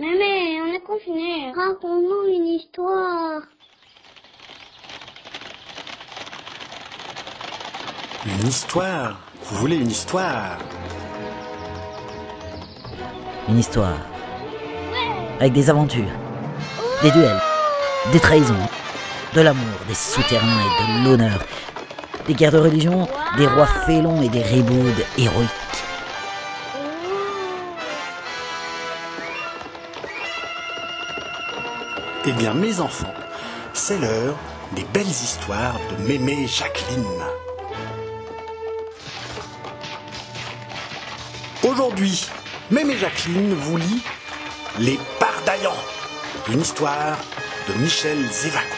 Mais, on est confinés. Raconte-nous une histoire. Une histoire Vous voulez une histoire? Une histoire. Avec des aventures, des duels, des trahisons, de l'amour, des souterrains et de l'honneur, des guerres de religion, des rois félons et des ribaudes héroïques. Eh bien, mes enfants, c'est l'heure des belles histoires de Mémé Jacqueline. Aujourd'hui, Mémé Jacqueline vous lit Les Pardaillants, une histoire de Michel Zévaco.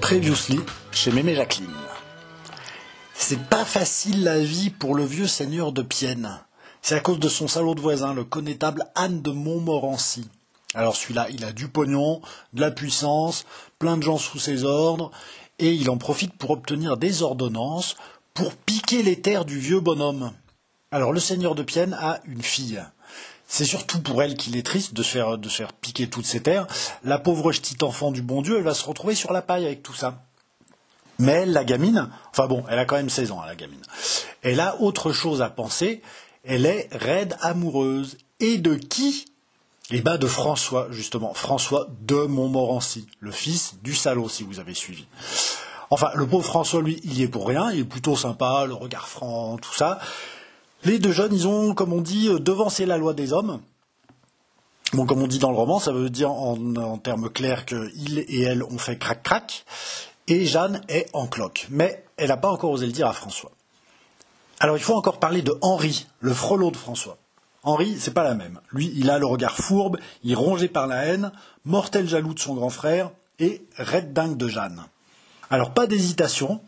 Previously chez Mémé Jacqueline. C'est pas facile la vie pour le vieux seigneur de Pienne. C'est à cause de son salaud de voisin, le connétable Anne de Montmorency. Alors celui-là, il a du pognon, de la puissance, plein de gens sous ses ordres, et il en profite pour obtenir des ordonnances pour piquer les terres du vieux bonhomme. Alors le seigneur de Pienne a une fille. C'est surtout pour elle qu'il est triste de se, faire, piquer toutes ses terres. La pauvre petite enfant du bon Dieu, elle va se retrouver sur la paille avec tout ça. Mais la gamine, enfin bon, elle a quand même 16 ans, la gamine. Elle a autre chose à penser. Elle est raide amoureuse. Et de qui? Eh ben de François, justement. François de Montmorency, le fils du salaud, si vous avez suivi. Enfin, le pauvre François, lui, il y est pour rien. Il est plutôt sympa, le regard franc, tout ça. Les deux jeunes, ils ont, comme on dit, devancé la loi des hommes. Bon, comme on dit dans le roman, ça veut dire en, termes clairs qu'il et elle ont fait crac-crac et Jeanne est en cloque. Mais elle n'a pas encore osé le dire à François. Alors il faut encore parler de Henri, le frelot de François. Henri, c'est pas la même. Lui, il a le regard fourbe, il est rongé par la haine, mortel jaloux de son grand frère et red dingue de Jeanne. Alors pas d'hésitation,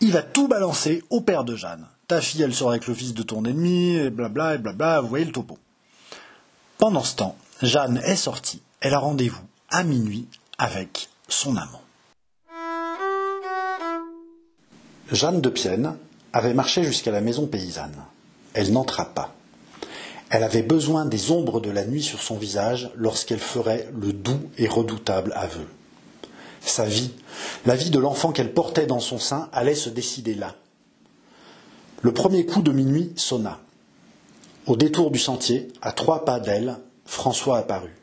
il va tout balancer au père de Jeanne. Ta fille, elle sort avec le fils de ton ennemi, et blabla, et blabla, vous voyez le topo. Pendant ce temps, Jeanne est sortie. Elle a rendez-vous à minuit avec son amant. Jeanne de Pienne avait marché jusqu'à la maison paysanne. Elle n'entra pas. Elle avait besoin des ombres de la nuit sur son visage lorsqu'elle ferait le doux et redoutable aveu. Sa vie, la vie de l'enfant qu'elle portait dans son sein, allait se décider là. Le premier coup de minuit sonna. Au détour du sentier, à trois pas d'elle, François apparut.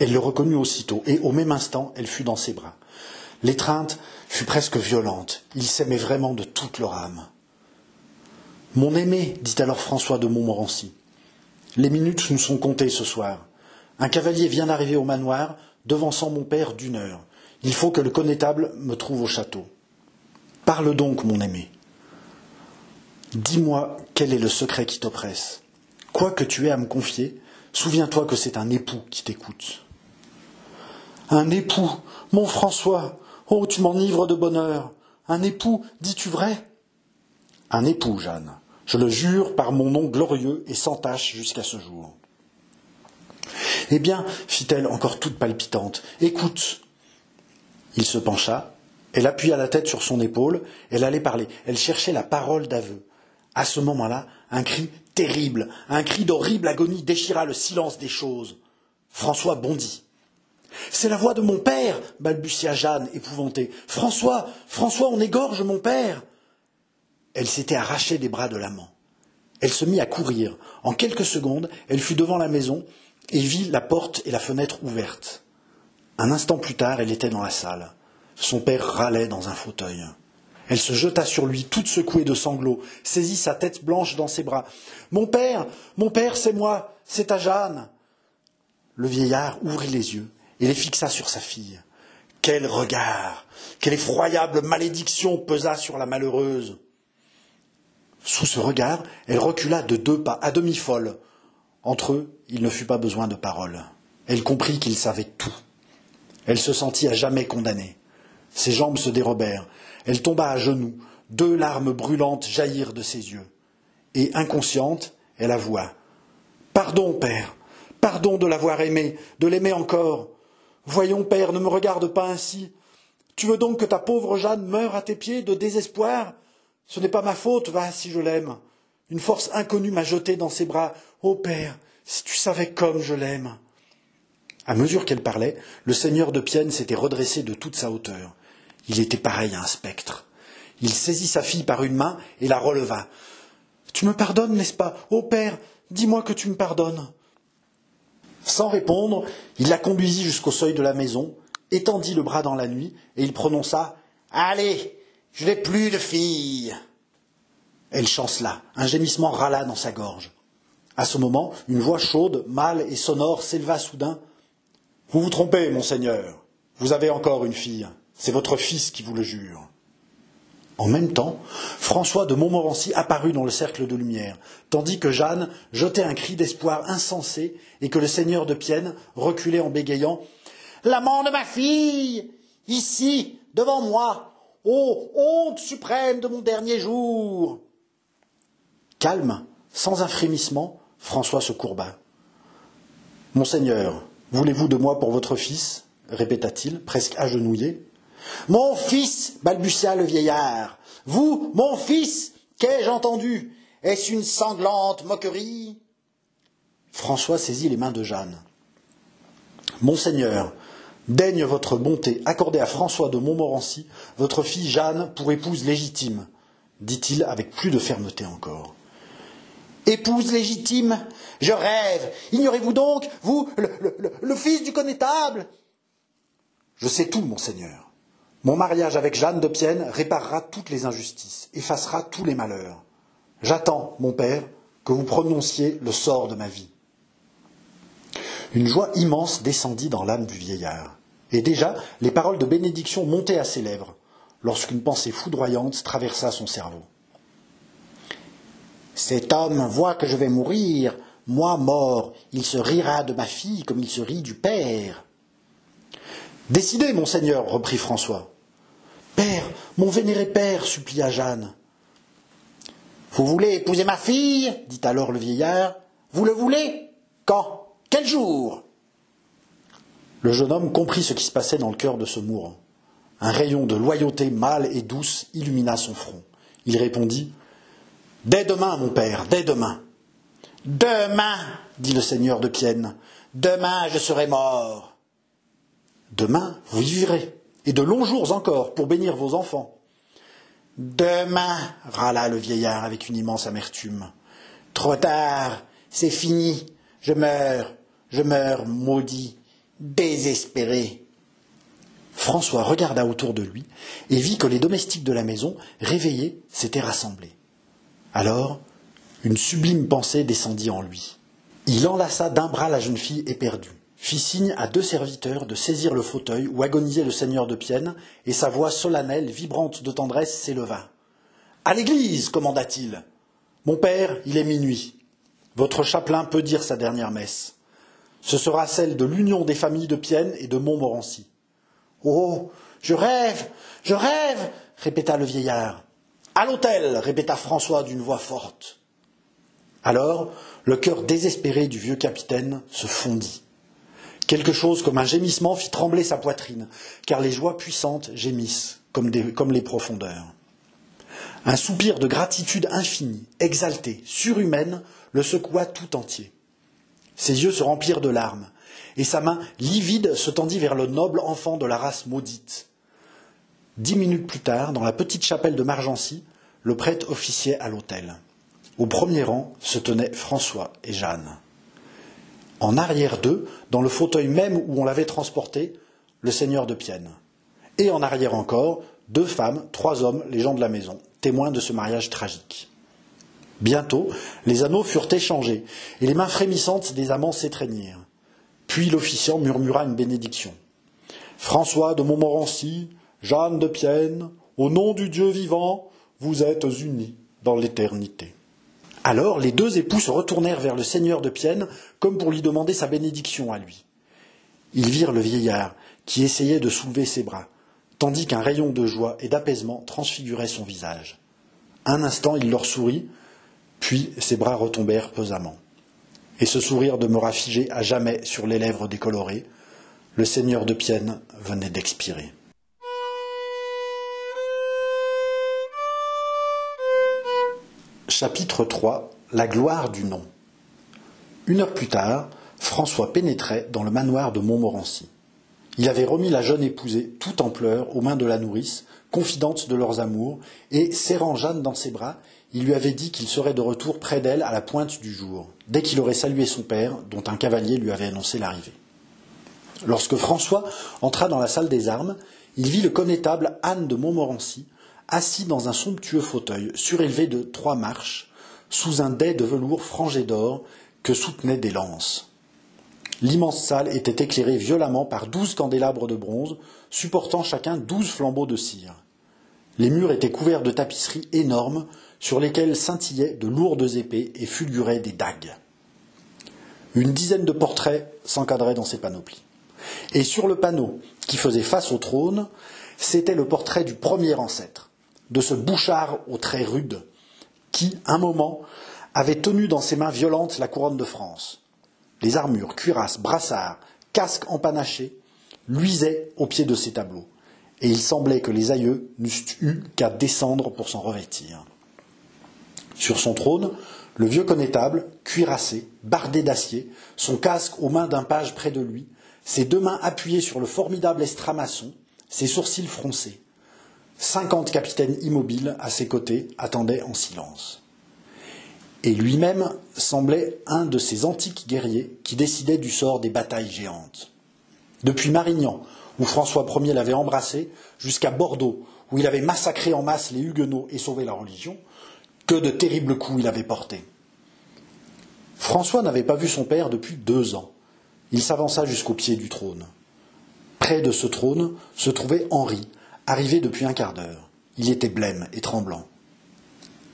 Elle le reconnut aussitôt, et au même instant, elle fut dans ses bras. L'étreinte fut presque violente. Ils s'aimaient vraiment de toute leur âme. Mon aimé, dit alors François de Montmorency, les minutes nous sont comptées ce soir. Un cavalier vient d'arriver au manoir, devançant mon père d'une heure. Il faut que le connétable me trouve au château. Parle donc, mon aimé. Dis-moi quel est le secret qui t'oppresse. Quoi que tu aies à me confier, souviens-toi que c'est un époux qui t'écoute. Un époux, mon François, Oh, tu m'enivres de bonheur. Un époux, dis-tu vrai? Un époux, Jeanne. Je le jure par mon nom glorieux et sans tache jusqu'à ce jour. Eh bien, fit-elle encore toute palpitante, écoute. Il se pencha, elle appuya la tête sur son épaule, elle allait parler, elle cherchait la parole d'aveu. À ce moment-là, un cri terrible, un cri d'horrible agonie déchira le silence des choses. François bondit. C'est la voix de mon père, balbutia Jeanne, épouvantée. François, François, on égorge mon père. Elle s'était arrachée des bras de l'amant. Elle se mit à courir. En quelques secondes, elle fut devant la maison et vit la porte et la fenêtre ouvertes. Un instant plus tard, elle était dans la salle. Son père râlait dans un fauteuil. Elle se jeta sur lui, toute secouée de sanglots, saisit sa tête blanche dans ses bras. Mon père, mon père, c'est moi, c'est ta Jeanne. Le vieillard ouvrit les yeux et les fixa sur sa fille. Quel regard Quelle effroyable malédiction pesa sur la malheureuse Sous ce regard, elle recula de deux pas, à demi folle. Entre eux, il ne fut pas besoin de paroles. Elle comprit qu'il savait tout. Elle se sentit à jamais condamnée. Ses jambes se dérobèrent. Elle tomba à genoux. Deux larmes brûlantes jaillirent de ses yeux. Et, inconsciente, elle avoua. Pardon, père. Pardon de l'avoir aimé, de l'aimer encore. Voyons, père, ne me regarde pas ainsi. Tu veux donc que ta pauvre Jeanne meure à tes pieds de désespoir? Ce n'est pas ma faute, va, si je l'aime. Une force inconnue m'a jeté dans ses bras. Ô père, si tu savais comme je l'aime. À mesure qu'elle parlait, le seigneur de Pienne s'était redressé de toute sa hauteur. Il était pareil à un spectre. Il saisit sa fille par une main et la releva. Tu me pardonnes, n'est-ce pas? Ô père, dis-moi que tu me pardonnes. Sans répondre, il la conduisit jusqu'au seuil de la maison, étendit le bras dans la nuit, et il prononça Allez, je n'ai plus de fille. Elle chancela, un gémissement râla dans sa gorge. À ce moment, une voix chaude, mâle et sonore s'éleva soudain. Vous vous trompez, monseigneur. Vous avez encore une fille. C'est votre fils qui vous le jure. En même temps, François de Montmorency apparut dans le cercle de lumière, tandis que Jeanne jetait un cri d'espoir insensé et que le seigneur de Pienne reculait en bégayant L'amant de ma fille Ici, devant moi Ô honte suprême de mon dernier jour Calme, sans un frémissement, François se courba. Monseigneur, voulez-vous de moi pour votre fils? répéta-t-il, presque agenouillé. Mon fils, balbutia le vieillard. Vous, mon fils, qu'ai-je entendu? Est-ce une sanglante moquerie? François saisit les mains de Jeanne. Monseigneur, daigne votre bonté accorder à François de Montmorency votre fille Jeanne pour épouse légitime, dit-il avec plus de fermeté encore. Épouse légitime? Je rêve Ignorez-vous donc, vous, le fils du connétable? Je sais tout, monseigneur. Mon mariage avec Jeanne de Pienne réparera toutes les injustices, effacera tous les malheurs. J'attends, mon père, que vous prononciez le sort de ma vie. Une joie immense descendit dans l'âme du vieillard. Et déjà, les paroles de bénédiction montaient à ses lèvres, lorsqu'une pensée foudroyante traversa son cerveau. Cet homme voit que je vais mourir, moi mort, il se rira de ma fille comme il se rit du père. Décidez, monseigneur, reprit François. Père, mon vénéré père, supplia Jeanne. Vous voulez épouser ma fille dit alors le vieillard. Vous le voulez? Quand? Quel jour? Le jeune homme comprit ce qui se passait dans le cœur de ce mourant. Un rayon de loyauté mâle et douce illumina son front. Il répondit Dès demain, mon père, dès demain. Demain, dit le seigneur de Pienne, demain je serai mort. Demain, vous vivrez et de longs jours encore pour bénir vos enfants. Demain, râla le vieillard avec une immense amertume. Trop tard, c'est fini, je meurs, je meurs maudit, désespéré. François regarda autour de lui et vit que les domestiques de la maison, réveillés, s'étaient rassemblés. Alors, une sublime pensée descendit en lui. Il enlaça d'un bras la jeune fille éperdue fit signe à deux serviteurs de saisir le fauteuil où agonisait le seigneur de Pienne, et sa voix solennelle, vibrante de tendresse, s'éleva. À l'église, commanda-t-il. Mon père, il est minuit. Votre chapelain peut dire sa dernière messe. Ce sera celle de l'union des familles de Pienne et de Montmorency. Oh, je rêve, je rêve, répéta le vieillard. À l'hôtel, répéta François d'une voix forte. Alors, le cœur désespéré du vieux capitaine se fondit. Quelque chose comme un gémissement fit trembler sa poitrine, car les joies puissantes gémissent comme, les profondeurs. Un soupir de gratitude infinie, exalté, surhumaine, le secoua tout entier. Ses yeux se remplirent de larmes, et sa main livide se tendit vers le noble enfant de la race maudite. Dix minutes plus tard, dans la petite chapelle de Margency, le prêtre officiait à l'autel. Au premier rang se tenaient François et Jeanne. En arrière d'eux, dans le fauteuil même où on l'avait transporté, le seigneur de Pienne. Et en arrière encore, deux femmes, trois hommes, les gens de la maison, témoins de ce mariage tragique. Bientôt, les anneaux furent échangés, et les mains frémissantes des amants s'étreignirent. Puis l'officiant murmura une bénédiction. François de Montmorency, Jeanne de Pienne, au nom du Dieu vivant, vous êtes unis dans l'éternité. Alors les deux époux se retournèrent vers le seigneur de Pienne, comme pour lui demander sa bénédiction à lui. Ils virent le vieillard, qui essayait de soulever ses bras, tandis qu'un rayon de joie et d'apaisement transfigurait son visage. Un instant, il leur sourit, puis ses bras retombèrent pesamment. Et ce sourire demeura figé à jamais sur les lèvres décolorées. Le seigneur de Pienne venait d'expirer. Chapitre 3 La gloire du nom. Une heure plus tard, François pénétrait dans le manoir de Montmorency. Il avait remis la jeune épousée, tout en pleurs, aux mains de la nourrice, confidente de leurs amours, et, serrant Jeanne dans ses bras, il lui avait dit qu'il serait de retour près d'elle à la pointe du jour, dès qu'il aurait salué son père, dont un cavalier lui avait annoncé l'arrivée. Lorsque François entra dans la salle des armes, il vit le connétable Anne de Montmorency, assis dans un somptueux fauteuil surélevé de trois marches, sous un dais de velours frangé d'or que soutenaient des lances. L'immense salle était éclairée violemment par douze candélabres de bronze, supportant chacun douze flambeaux de cire. Les murs étaient couverts de tapisseries énormes, sur lesquelles scintillaient de lourdes épées et fulguraient des dagues. Une dizaine de portraits s'encadraient dans ces panoplies. Et sur le panneau qui faisait face au trône, c'était le portrait du premier ancêtre, de ce bouchard aux traits rudes, qui, un moment, avait tenu dans ses mains violentes la couronne de France. Les armures, cuirasses, brassards, casques empanachés luisaient au pied de ces tableaux, et il semblait que les aïeux n'eussent eu qu'à descendre pour s'en revêtir. Sur son trône, le vieux connétable, cuirassé, bardé d'acier, son casque aux mains d'un page près de lui, ses deux mains appuyées sur le formidable estramaçon, ses sourcils froncés. Cinquante capitaines immobiles à ses côtés attendaient en silence. Et lui-même semblait un de ces antiques guerriers qui décidaient du sort des batailles géantes. Depuis Marignan, où François Ier l'avait embrassé, jusqu'à Bordeaux, où il avait massacré en masse les Huguenots et sauvé la religion, que de terribles coups il avait portés. François n'avait pas vu son père depuis deux ans. Il s'avança jusqu'au pied du trône. Près de ce trône se trouvait Henri, arrivé depuis un quart d'heure. Il était blême et tremblant.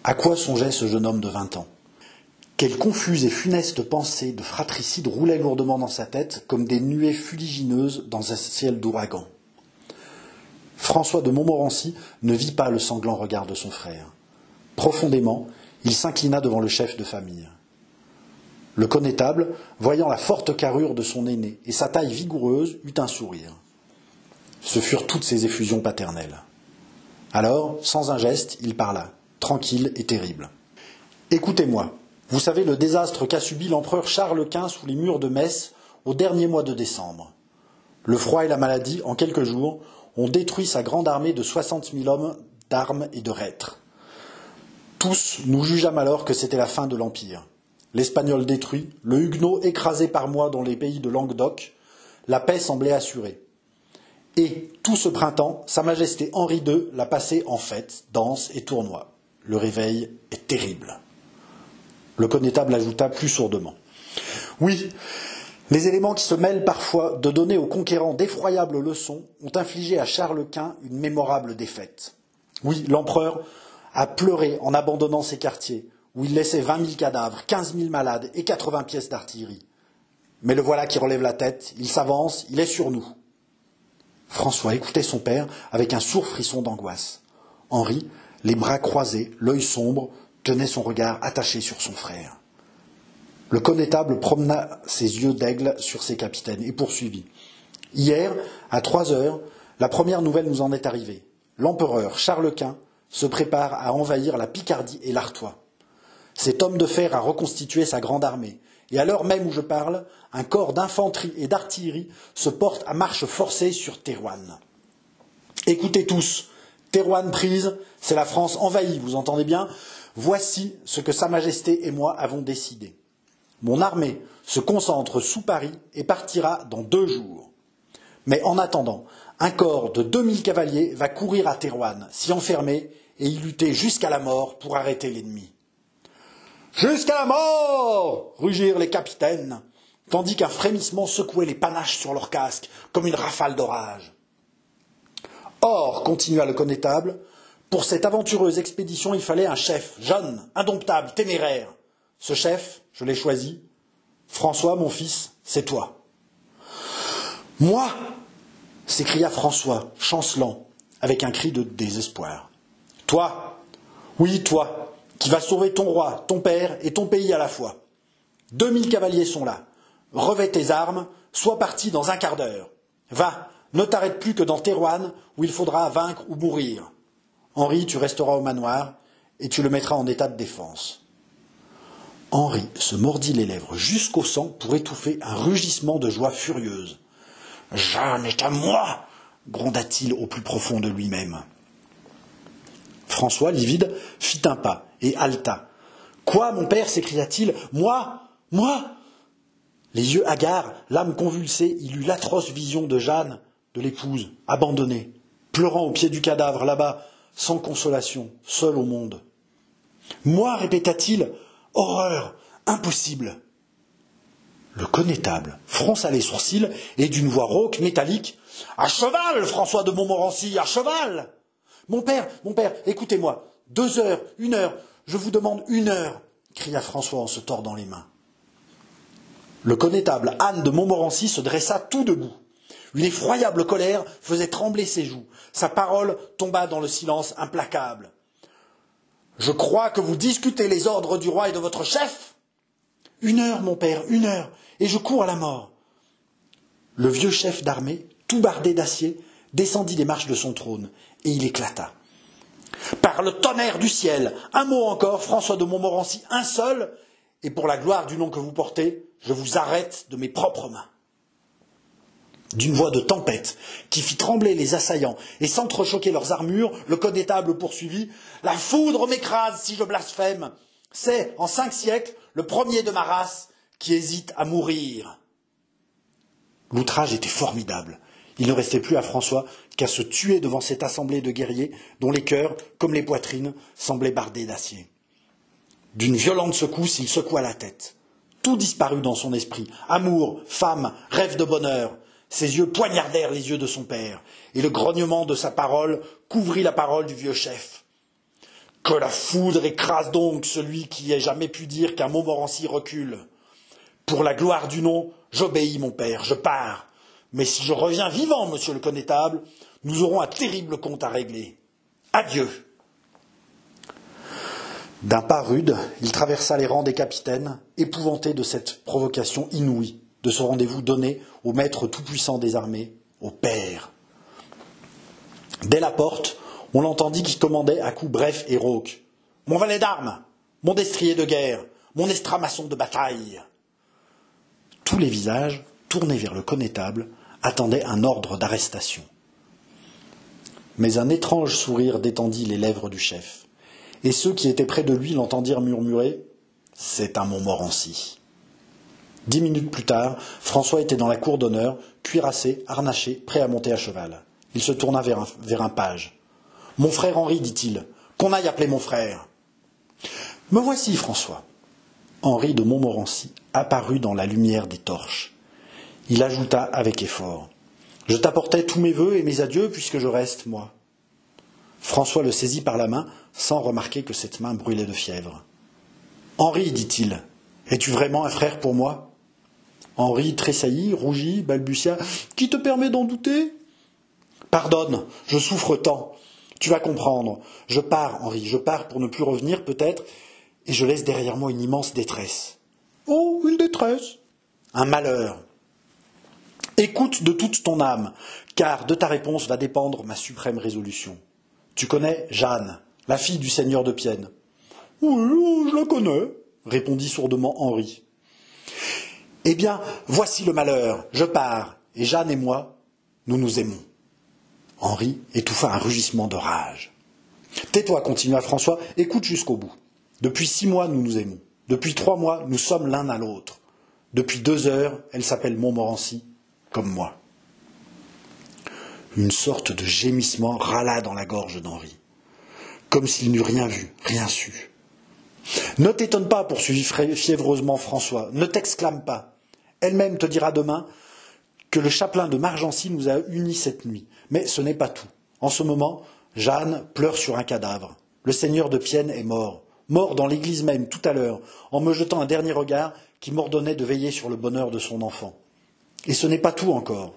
À quoi songeait ce jeune homme de vingt ans? Quelles confuses et funestes pensées de fratricide roulaient lourdement dans sa tête comme des nuées fuligineuses dans un ciel d'ouragan. François de Montmorency ne vit pas le sanglant regard de son frère. Profondément, il s'inclina devant le chef de famille. Le connétable, voyant la forte carrure de son aîné et sa taille vigoureuse, eut un sourire. Ce furent toutes ses effusions paternelles. Alors, sans un geste, il parla, tranquille et terrible. Écoutez-moi, vous savez le désastre qu'a subi l'empereur Charles Quint sous les murs de Metz au dernier mois de décembre. Le froid et la maladie, en quelques jours, ont détruit sa grande armée de soixante mille hommes d'armes et de reîtres. Tous nous jugeâmes alors que c'était la fin de l'Empire. L'Espagnol détruit, le Huguenot écrasé par moi dans les pays de Languedoc, la paix semblait assurée. Et, tout ce printemps, Sa Majesté Henri II l'a passé en fête, danse et tournoi. Le réveil est terrible. Le connétable ajouta plus sourdement. Oui, les éléments qui se mêlent parfois de donner aux conquérants d'effroyables leçons ont infligé à Charles Quint une mémorable défaite. Oui, l'empereur a pleuré en abandonnant ses quartiers, où il laissait vingt mille cadavres, quinze mille malades et quatre-vingts pièces d'artillerie. Mais le voilà qui relève la tête, il s'avance, il est sur nous. François écoutait son père avec un sourd frisson d'angoisse. Henri, les bras croisés, l'œil sombre, tenait son regard attaché sur son frère. Le connétable promena ses yeux d'aigle sur ses capitaines et poursuivit. Hier, à trois heures, la première nouvelle nous en est arrivée. L'empereur Charles Quint se prépare à envahir la Picardie et l'Artois. Cet homme de fer a reconstitué sa grande armée, et à l'heure même où je parle, un corps d'infanterie et d'artillerie se porte à marche forcée sur Thérouanne. Écoutez tous, Thérouanne prise, c'est la France envahie, vous entendez bien? Voici ce que Sa Majesté et moi avons décidé. Mon armée se concentre sous Paris et partira dans deux jours. Mais en attendant, un corps de deux mille cavaliers va courir à Thérouanne, s'y enfermer et y lutter jusqu'à la mort pour arrêter l'ennemi. Jusqu'à mort rugirent les capitaines, tandis qu'un frémissement secouait les panaches sur leurs casques, comme une rafale d'orage. Or, continua le connétable, pour cette aventureuse expédition, il fallait un chef, jeune, indomptable, téméraire. Ce chef, je l'ai choisi. François, mon fils, c'est toi. Moi s'écria François, chancelant, avec un cri de désespoir. Toi, oui, toi, qui vas sauver ton roi, ton père et ton pays à la fois. Deux mille cavaliers sont là. Revêt tes armes, sois parti dans un quart d'heure. Va, ne t'arrête plus que dans Thérouanne, où il faudra vaincre ou mourir. Henri, tu resteras au manoir, et tu le mettras en état de défense. Henri se mordit les lèvres jusqu'au sang pour étouffer un rugissement de joie furieuse. Jeanne est à moi gronda-t-il au plus profond de lui-même. François, livide, fit un pas et haleta. Quoi, mon père s'écria-t-il. Moi Moi Les yeux hagards, l'âme convulsée, il eut l'atroce vision de Jeanne, de l'épouse, abandonnée, pleurant au pied du cadavre, là-bas, sans consolation, seule au monde. Moi, répéta-t-il, horreur, impossible. Le connétable fronça les sourcils et d'une voix rauque, métallique, À cheval, François de Montmorency, à cheval Mon père, mon père, écoutez-moi, deux heures, une heure, je vous demande une heure, cria François en se tordant les mains. Le connétable Anne de Montmorency se dressa tout debout. Une effroyable colère faisait trembler ses joues. Sa parole tomba dans le silence implacable. Je crois que vous discutez les ordres du roi et de votre chef. Une heure, mon père, une heure, et je cours à la mort. Le vieux chef d'armée, tout bardé d'acier, descendit les marches de son trône, et il éclata. Par le tonnerre du ciel, un mot encore, François de Montmorency, un seul, et pour la gloire du nom que vous portez, je vous arrête de mes propres mains d'une voix de tempête qui fit trembler les assaillants et s'entrechoquer leurs armures, le connétable poursuivit La foudre m'écrase si je blasphème. C'est, en cinq siècles, le premier de ma race qui hésite à mourir. L'outrage était formidable. Il ne restait plus à François qu'à se tuer devant cette assemblée de guerriers dont les cœurs, comme les poitrines, semblaient bardés d'acier. D'une violente secousse, il secoua la tête. Tout disparut dans son esprit. Amour, femme, rêve de bonheur. Ses yeux poignardèrent les yeux de son père, et le grognement de sa parole couvrit la parole du vieux chef. Que la foudre écrase donc celui qui ait jamais pu dire qu'un Montmorency recule. Pour la gloire du nom, j'obéis, mon père, je pars. Mais si je reviens vivant, monsieur le connétable, nous aurons un terrible compte à régler. Adieu. D'un pas rude, il traversa les rangs des capitaines, épouvanté de cette provocation inouïe de ce rendez-vous donné au maître tout-puissant des armées, au Père. Dès la porte, on l'entendit qui commandait à coups brefs et rauques. Mon valet d'armes, mon destrier de guerre, mon estramasson de bataille. Tous les visages, tournés vers le connétable, attendaient un ordre d'arrestation. Mais un étrange sourire détendit les lèvres du chef, et ceux qui étaient près de lui l'entendirent murmurer C'est un Montmorency. Dix minutes plus tard, François était dans la cour d'honneur, cuirassé, harnaché, prêt à monter à cheval. Il se tourna vers un, vers un page. Mon frère Henri, dit-il, qu'on aille appeler mon frère. Me voici, François. Henri de Montmorency apparut dans la lumière des torches. Il ajouta avec effort. Je t'apportais tous mes vœux et mes adieux puisque je reste, moi. François le saisit par la main, sans remarquer que cette main brûlait de fièvre. Henri, dit-il, es-tu vraiment un frère pour moi? Henri tressaillit, rougit, balbutia. Qui te permet d'en douter? Pardonne, je souffre tant. Tu vas comprendre. Je pars, Henri, je pars pour ne plus revenir peut-être, et je laisse derrière moi une immense détresse. Oh, une détresse Un malheur. Écoute de toute ton âme, car de ta réponse va dépendre ma suprême résolution. Tu connais Jeanne, la fille du seigneur de Pienne Oui, je la connais, répondit sourdement Henri. Eh bien, voici le malheur, je pars, et Jeanne et moi, nous nous aimons. Henri étouffa un rugissement de rage. Tais-toi, continua François, écoute jusqu'au bout. Depuis six mois, nous nous aimons. Depuis trois mois, nous sommes l'un à l'autre. Depuis deux heures, elle s'appelle Montmorency, comme moi. Une sorte de gémissement râla dans la gorge d'Henri, comme s'il n'eût rien vu, rien su. Ne t'étonne pas, poursuivit fiévreusement François, ne t'exclame pas. Elle-même te dira demain que le chapelain de Margency nous a unis cette nuit. Mais ce n'est pas tout. En ce moment, Jeanne pleure sur un cadavre. Le seigneur de Pienne est mort, mort dans l'église même tout à l'heure, en me jetant un dernier regard qui m'ordonnait de veiller sur le bonheur de son enfant. Et ce n'est pas tout encore.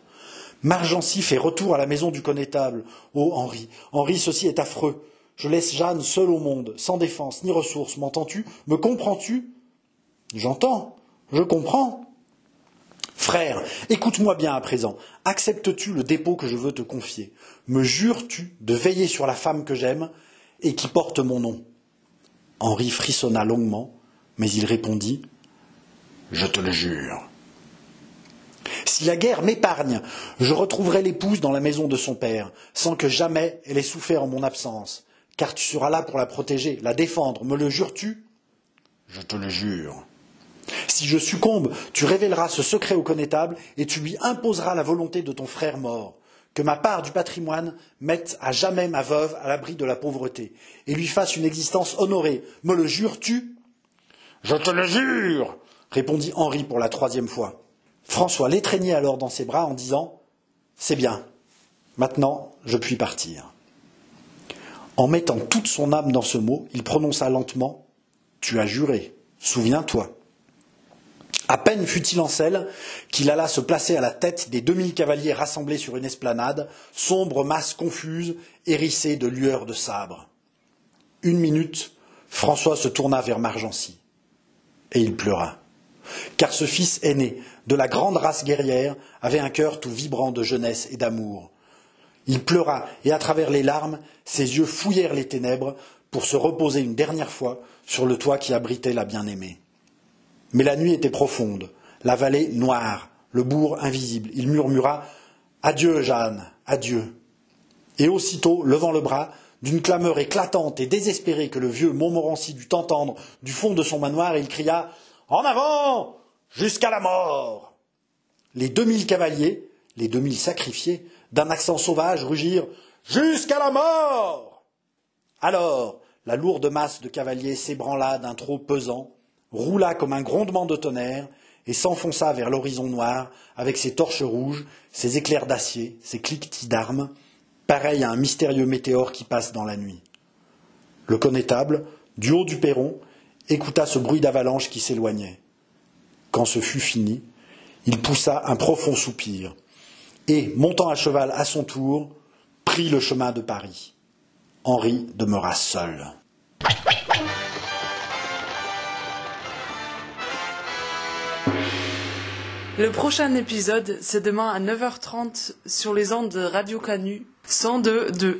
Margency fait retour à la maison du connétable. Oh, Henri, Henri, ceci est affreux. Je laisse Jeanne seule au monde, sans défense ni ressources. M'entends-tu? Me comprends-tu? J'entends, je comprends. Frère, écoute-moi bien à présent. Acceptes-tu le dépôt que je veux te confier? Me jures-tu de veiller sur la femme que j'aime et qui porte mon nom? Henri frissonna longuement, mais il répondit Je te le jure. Si la guerre m'épargne, je retrouverai l'épouse dans la maison de son père, sans que jamais elle ait souffert en mon absence, car tu seras là pour la protéger, la défendre, me le jures-tu? Je te le jure. Si je succombe, tu révéleras ce secret au connétable et tu lui imposeras la volonté de ton frère mort, que ma part du patrimoine mette à jamais ma veuve à l'abri de la pauvreté et lui fasse une existence honorée. Me le jures-tu? Je te le jure répondit Henri pour la troisième fois. François l'étreignit alors dans ses bras en disant C'est bien, maintenant je puis partir. En mettant toute son âme dans ce mot, il prononça lentement Tu as juré, souviens-toi. À peine fut-il en selle qu'il alla se placer à la tête des deux mille cavaliers rassemblés sur une esplanade, sombre masse confuse, hérissée de lueurs de sabre. Une minute, François se tourna vers Margency. Et il pleura. Car ce fils aîné de la grande race guerrière avait un cœur tout vibrant de jeunesse et d'amour. Il pleura, et à travers les larmes, ses yeux fouillèrent les ténèbres pour se reposer une dernière fois sur le toit qui abritait la bien-aimée. Mais la nuit était profonde, la vallée noire, le bourg invisible. Il murmura Adieu, Jeanne, adieu. Et aussitôt, levant le bras, d'une clameur éclatante et désespérée que le vieux Montmorency dut entendre du fond de son manoir, il cria En avant Jusqu'à la mort Les deux mille cavaliers, les deux mille sacrifiés, d'un accent sauvage, rugirent Jusqu'à la mort Alors, la lourde masse de cavaliers s'ébranla d'un trot pesant, roula comme un grondement de tonnerre et s'enfonça vers l'horizon noir avec ses torches rouges, ses éclairs d'acier, ses cliquetis d'armes, pareil à un mystérieux météore qui passe dans la nuit. Le connétable, du haut du perron, écouta ce bruit d'avalanche qui s'éloignait. Quand ce fut fini, il poussa un profond soupir et, montant à cheval à son tour, prit le chemin de Paris. Henri demeura seul. Le prochain épisode, c'est demain à 9h30 sur les ondes de Radio Canu 102.2.